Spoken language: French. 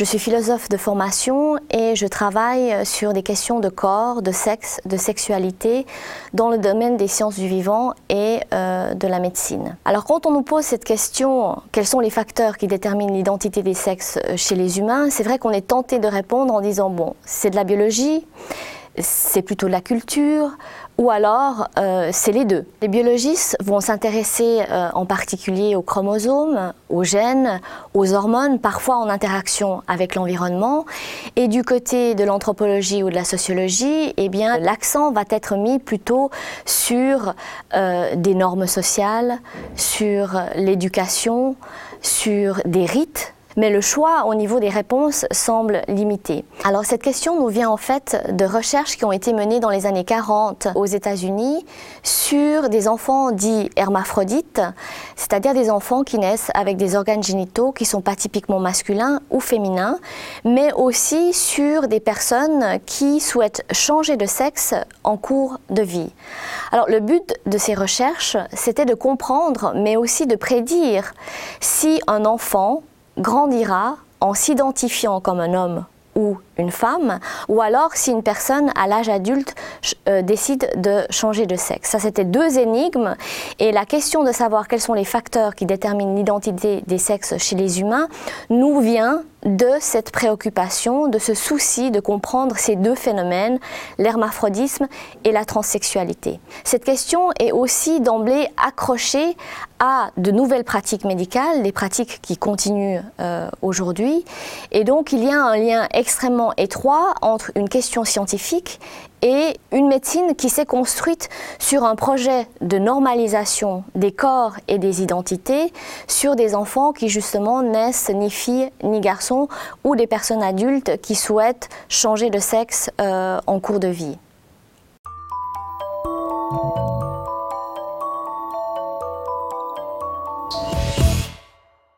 Je suis philosophe de formation et je travaille sur des questions de corps, de sexe, de sexualité dans le domaine des sciences du vivant et euh, de la médecine. Alors quand on nous pose cette question, quels sont les facteurs qui déterminent l'identité des sexes euh, chez les humains, c'est vrai qu'on est tenté de répondre en disant, bon, c'est de la biologie, c'est plutôt la culture, ou alors euh, c'est les deux. Les biologistes vont s'intéresser euh, en particulier aux chromosomes, aux gènes, aux hormones, parfois en interaction avec l'environnement. Et du côté de l'anthropologie ou de la sociologie, eh l'accent va être mis plutôt sur euh, des normes sociales, sur l'éducation, sur des rites mais le choix au niveau des réponses semble limité. Alors cette question nous vient en fait de recherches qui ont été menées dans les années 40 aux États-Unis sur des enfants dits hermaphrodites, c'est-à-dire des enfants qui naissent avec des organes génitaux qui sont pas typiquement masculins ou féminins, mais aussi sur des personnes qui souhaitent changer de sexe en cours de vie. Alors le but de ces recherches, c'était de comprendre, mais aussi de prédire si un enfant grandira en s'identifiant comme un homme ou une femme, ou alors si une personne à l'âge adulte euh, décide de changer de sexe. Ça, c'était deux énigmes, et la question de savoir quels sont les facteurs qui déterminent l'identité des sexes chez les humains nous vient de cette préoccupation, de ce souci de comprendre ces deux phénomènes, l'hermaphrodisme et la transsexualité. Cette question est aussi d'emblée accrochée à de nouvelles pratiques médicales, des pratiques qui continuent euh, aujourd'hui, et donc il y a un lien extrêmement étroit entre une question scientifique et une médecine qui s'est construite sur un projet de normalisation des corps et des identités sur des enfants qui justement naissent ni filles ni garçons ou des personnes adultes qui souhaitent changer de sexe euh, en cours de vie.